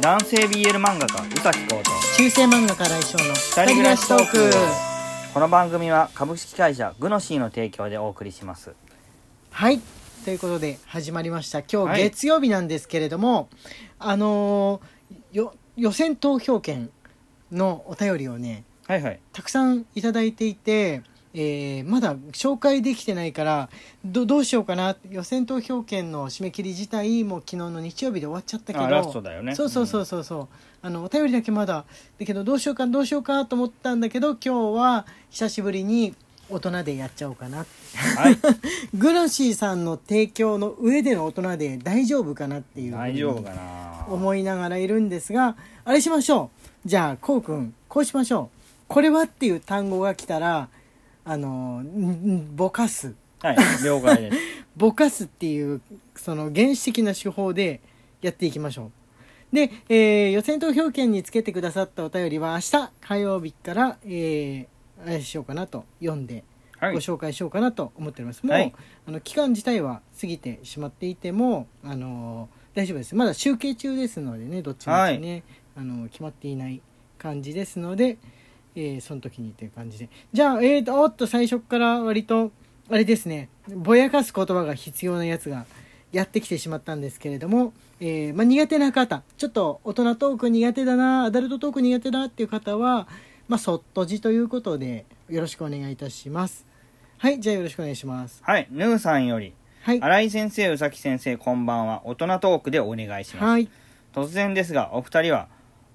男性 BL 漫画家宇崎浩と中世漫画家来翔の二人暮らしトーク。この番組は株式会社グノシーの提供でお送りします。はい。ということで始まりました。今はい。日月曜日なんですけれども、あのーよ予選投票権のお便りをねはいはい。たくさんいただいていて、えーまだ紹介できてないからどどうしようかな。予選投票権の締め切り自体も昨日の日曜日で終わっちゃったけど。あラストだよね。そうそうそうそうそう、あのお便りだけまだ。だけどどうしようかどうしようかと思ったんだけど今日は久しぶりに大人でやっちゃおうかな。はい。グラシーさんの提供の上での大人で大丈夫かなっていう大丈夫かな。思いながらいるんですがあれしましょう。じゃあこうくんこうしましょう。これはっていう単語が来たらあのぼかす。はい了解です。ぼかすっていうその原始的な手法でやっていきましょう。で、えー予選投票権につけてくださったお便りは明日火曜日から、えーあれしようかなと読んではい。ご紹介しようかなと思っております、もう、はい。あの期間自体は過ぎてしまっていてもあの大丈夫です。まだ集計中ですのでねどっちみちね、あの決まっていない感じですので、えーその時にという感じで。じゃあえーとおっと最初から割とあれですね。ぼやかす言葉が必要なやつがやってきてしまったんですけれども、えーまあ、苦手な方。ちょっと大人トーク苦手だなアダルトトーク苦手だっていう方は、まあ、そっとじということでよろしくお願いいたします。はいじゃあよろしくお願いします。はいヌーさんより。はい。新井先生宇崎先生こんばんは。大人トークでお願いします、はい。突然ですがお二人は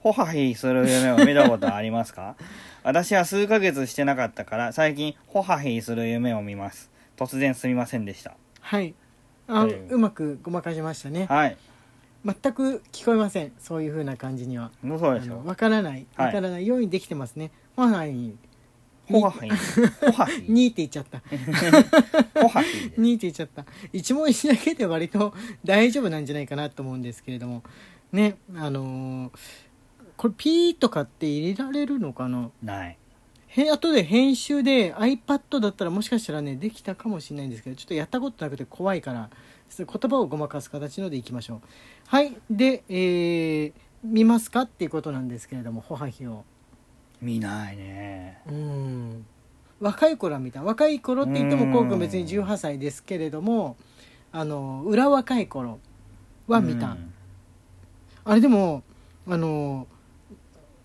ホハヒする夢を見たことありますか？私は数ヶ月してなかったから最近ホハヒする夢を見ます。突然すみませんでした。はい。あ、という。うまくごまかしましたね。はい。全く聞こえません。そういう風な感じには。そうでしょわからない。はい。わからないようにできてますね、ホハイホハヒホハヒ にって言っちゃった。ホハヒです。にって言っちゃった。一問一だけで割と大丈夫なんじゃないかなと思うんですけれども。ね。あのーこれピーとかって入れられるのかな？ない。へ後で編集で iPad だったらもしかしたらねできたかもしれないんですけどちょっとやったことなくて怖いから言葉をごまかす形のでいきましょう。はい。で、えー見ますかっていうことなんですけれどもホハヒを。見ないね。うん。若い頃は見た。若い頃って言ってもうんこうくん別に18歳ですけれどもあの裏若い頃は見た、うん。あれでもあの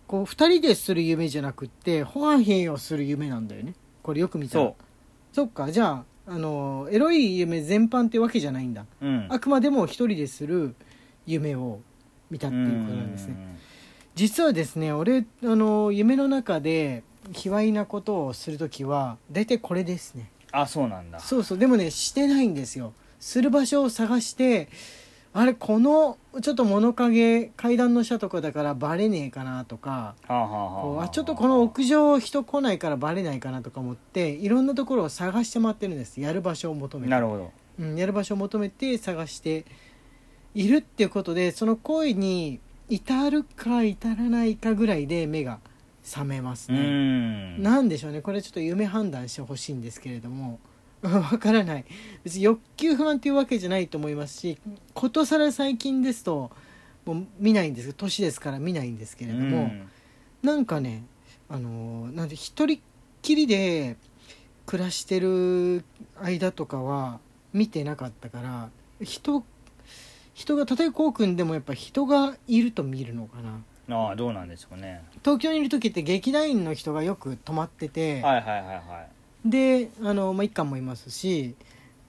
こう2人でする夢じゃなくってホアヒをする夢なんだよね。これよく見たら。そそっか。じゃああのエロい夢全般ってわけじゃないんだ。ううん。あくまでも一人でする夢を見たっていうことなんですね。うん。実はですね俺あの夢の中で卑猥なことをする時は大体これですね。あそうなんだ。そうそう。でもねしてないんですよ。する場所を探してあれこのちょっと物陰階段の下とかだからバレねえかなとかはあちょっとこの屋上人来ないからバレないかなとか思っていろんなところを探して回ってるんです。やる場所を求めて。なるほど。うん、やる場所を求めて探しているっていうことでその行為に至るか至らないかぐらいで目が覚めますうね。ん。なんでしょうね。これちょっと夢判断してほしいんですけれども わからない。別に欲求不満っていうわけじゃないと思いますしことさら最近ですともう見ないんです。年ですから見ないんですけれども、うん。なんかねあのーなんで一人っきりで暮らしてる間とかは見てなかったから人人が例えばこうくんでもやっぱ人がいると見るのかな。ああどうなんでしょうね。東京にいる時って劇団員の人がよく泊まってて、はいはいはいはいであの、まあ、一家もいますし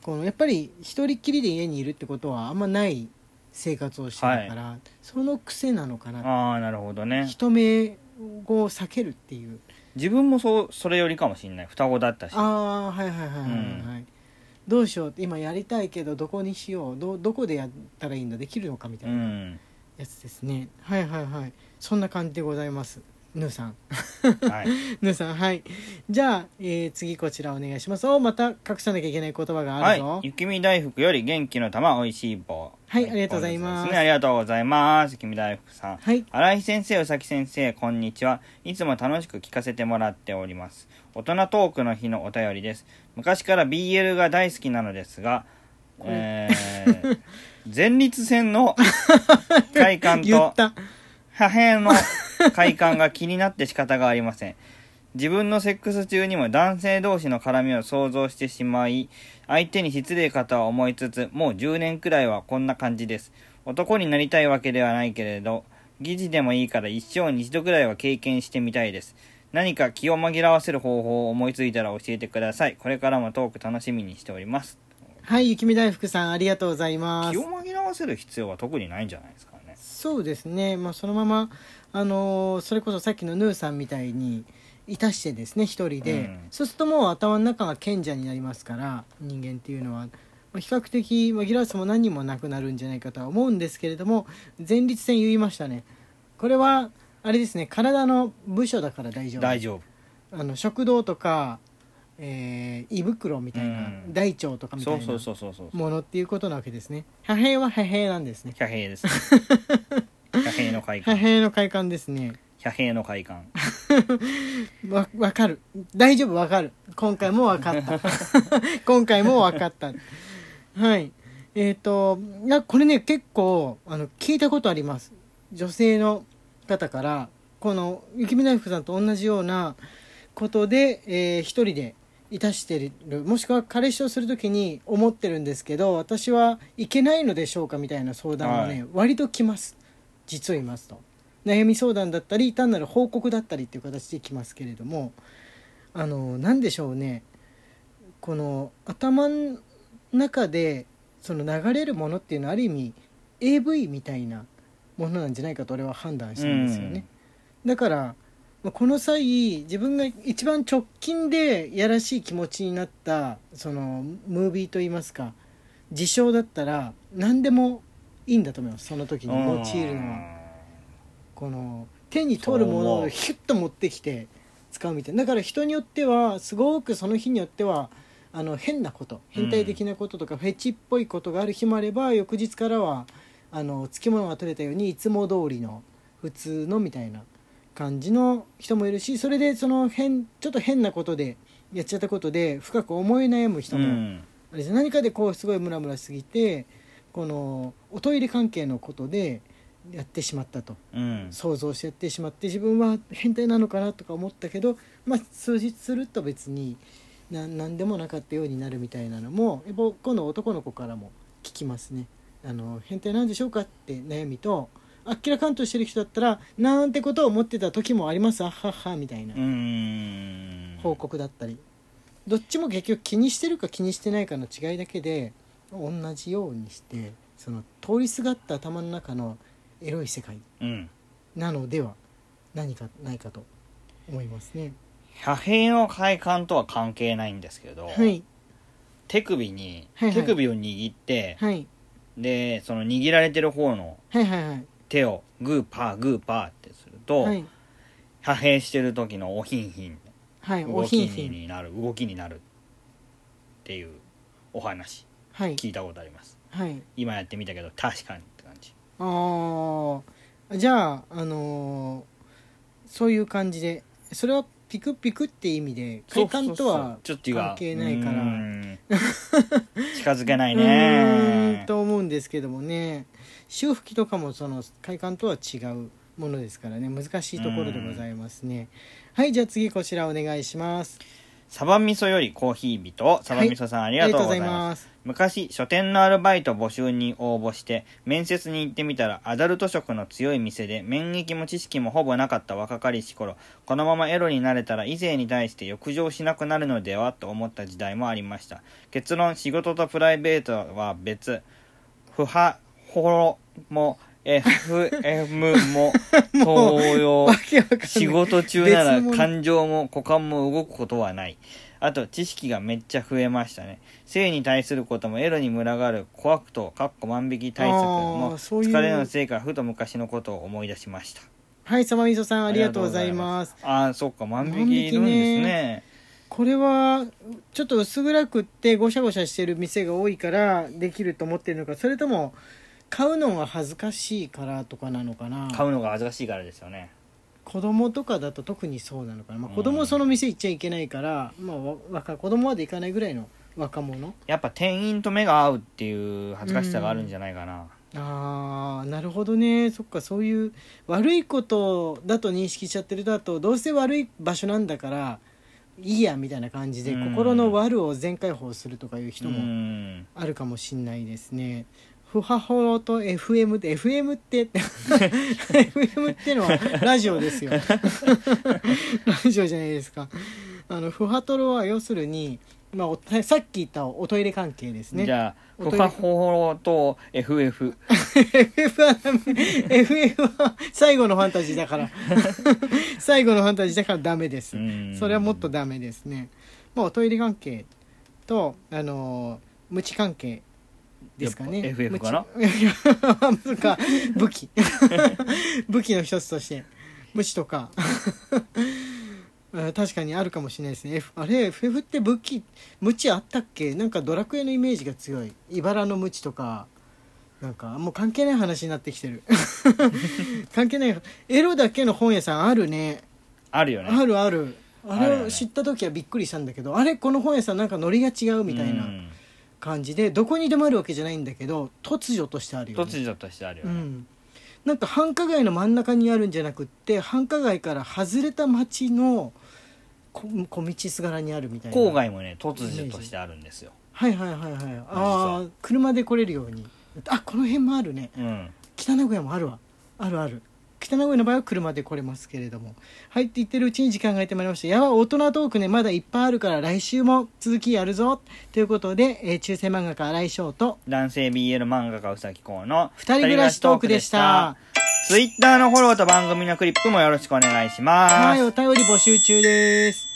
このやっぱり一人っきりで家にいるってことはあんまない生活をしてるから、その癖なのかな。ああなるほどね。人目を避けるっていう。自分もそうそれよりかもしれない。双子だったし。ああはいはいはいはいはい、うん。どうしよう今やりたいけどどこにしようどどこでやったらいいんだできるのかみたういなん。やつですね、はいはいはい。そんな感じでございますヌーさん。はい。ヌーさんはい。じゃあ、えー次こちらお願いします。おまた隠さなきゃいけない言葉があはい。るぞ、雪見大福より元気の玉おいしい棒。はいありがとうございます。ね。ありがとうございます。雪見大福さん。はい。新井先生宇崎先生こんにちは。いつも楽しく聞かせてもらっております。大人トークの日のお便りです。昔から BL が大好きなのですがえー 前立腺の快感と破片の快感が気になって仕方がありません。自分のセックス中にも男性同士の絡みを想像してしまい、相手に失礼かとは思いつつ、もう10年くらいはこんな感じです。男になりたいわけではないけれど、疑似でもいいから一生に一度くらいは経験してみたいです。何か気を紛らわせる方法を思いついたら教えてください。これからもトーク楽しみにしております。はい雪見大福さんありがとうございます気を紛らわせる必要は特にないんじゃないですか？ね。そうですね、まあ、そのまま、あのーそれこそさっきのヌーさんみたいにいたしてですね一人で、うん。そうするともう頭の中が賢者になりますから人間っていうのは、まあ比較的紛らわせも何人もなくなるんじゃないかとは思うんですけれども前立腺言いましたね。これはあれですね体の部署だから大丈夫。大丈夫。あの食道とか、えー胃袋みたいな、うん。大腸とかみたいなそうそうそうそうそう。ものっていうことなわけですね。破片は破片なんですね。貨幣です。貨幣の快破感。片の快感ですね。貨幣の快感。わわかる。大丈夫わかる。今回もわかった。今回もわかった。はい。えっ、といやこれね結構あの聞いたことあります。女性の方からこの雪見大福さんと同じようなことで、えー一人でいたしてるもしくは彼氏をする時に思ってるんですけど私はいけないのでしょうかみたいな相談はね、はい。割と来ます。実を言いますと。悩み相談だったり単なる報告だったりっていう形で来ますけれどもあの何でしょうね。この頭の中でその流れるものっていうのはある意味 AV みたいなものなんじゃないかと俺は判断したんですよね、だからまあこの際自分が一番直近でやらしい気持ちになったそのムービーといいますか事象だったら何でもいいんだと思いますその時に用いるのは。この手に取るものをヒュッと持ってきて使うみたいな。だから人によってはすごくその日によってはあの変なこと変態的なこととか、フェチっぽいことがある日もあれば翌日からはあのつきものが取れたようにいつも通りの普通のみたいな感じの人もいるしそれでその変ちょっと変なことでやっちゃったことで深く思い悩む人も、うん。あれです何かでこうすごいムラムラしすぎてこのおトイレ関係のことでやってしまったとうん。想像してやってしまって自分は変態なのかなとか思ったけど、まあ、数日すると別にな何でもなかったようになるみたいなのもやっぱ今度男の子からも聞きますね。あの変態なんでしょうかって悩みとあっけらかんとしてる人だったらなんてことを思ってた時もあります。あっはっはみたいな。報告だったり。どっちも結局気にしてるか気にしてないかの違いだけで同じようにしてその通りすがった頭の中のエロい世界。うん。なのでは何かないかと。思いますね。破片の快感とは関係ないんですけど、はい。手首に、はいはい。手首を握って、はい。で、その握られてる方の手をグーパーグーパーってすると、はい。破片してる時のおひんひん、はいお動きひんひん。になる、動きになるっていうお話、はい。聞いたことあります。はい。今やってみたけど、確かにって感じ。あー。じゃああのーそういう感じでそれはピクピクって意味で快感とはちょっと違う。関係ないから近づけないねんと思うんですけどもね。潮吹きとかもその快感とは違うものですからね。難しいところでございますね。はいじゃあ次こちらお願いしますサバ味噌よりコーヒー人。サバ味噌さん、ありがとうございます。す。昔書店のアルバイト募集に応募して面接に行ってみたらアダルト色の強い店で免疫も知識もほぼなかった若かりし頃このままエロになれたら異性に対して欲情しなくなるのではと思った時代もありました。結論仕事とプライベートは別。不破ホロも FM も 東洋仕事中なら感情も股間も動くことはない。あと知識がめっちゃ増えましたね。性に対することもエロに群がる怖くとかっこ万引き対策あも疲れのせいかふと昔のことを思い出しました。はいサバみそさんありがとうございます。ああそっか万引きいるんですね。これはちょっと薄暗くってゴシャゴシャしてる店が多いからできると思ってるのかそれとも買うのが恥ずかしいからとかなのかな。買うのが恥ずかしいからですよね。子供とかだと特にそうなのかな、まあ、うん。子供その店行っちゃいけないから、まあ、わ若子供まで行かないぐらいの若者？やっぱ店員と目が合うっていう恥ずかしさがあるんじゃないかな、あーなるほどね。そっかそういう悪いことだと認識しちゃってるだとどうせ悪い場所なんだからいいやみたいな感じでうん。心の悪を全開放するとかいう人うもん。あるかもしんないですね。ふはほろと FM って FM って FM ってのはラジオですよ。ラジオじゃないですか。あのふはとろは要するに、まあお、さっき言ったおトイレ関係ですね。じゃあおトイレ。ファホロと FF FF は FF は最後のファンタジーだから。最後のファンタジーだからダメです。うん。それはもっとダメですね。まあおトイレ関係とあの無知関係ですかね。FF かな？無知いやそうか武器。武器の一つとして。無知とか。う ん確かにあるかもしれないですね、F、あれ FF って武器無知あったっけ？なんかドラクエのイメージが強い。茨の無知とか。なんかもう関係ない話になってきてる。関係ない。エロだけの本屋さんあるね。あるよね。あるある。あれを知った時はびっくりしたんだけどあれこの本屋さんなんかノリが違うみたいな。うん感じでどこにでもあるわけじゃないんだけど突如としてあるよね。突如としてあるよね、うん、なんか繁華街の真ん中にあるんじゃなくって繁華街から外れた町のこ小道すがらにあるみたいな。郊外もね突如としてあるんですよ、はいはいはいはい。ああ車で来れるように。あこの辺もあるね。うん、北名古屋もあるわ。あるある北名古屋の場合は車で来れますけれども。はいって言ってるうちに時間が空いてまいりましたやばい大人トークねまだいっぱいあるから来週も続きやるぞ。ということで、えー中世漫画家来翔と男性 BL 漫画家うさきこうの二人暮らしトークでした。ツイッターのフォローと番組のクリップもよろしくお願いします。はいお便り募集中です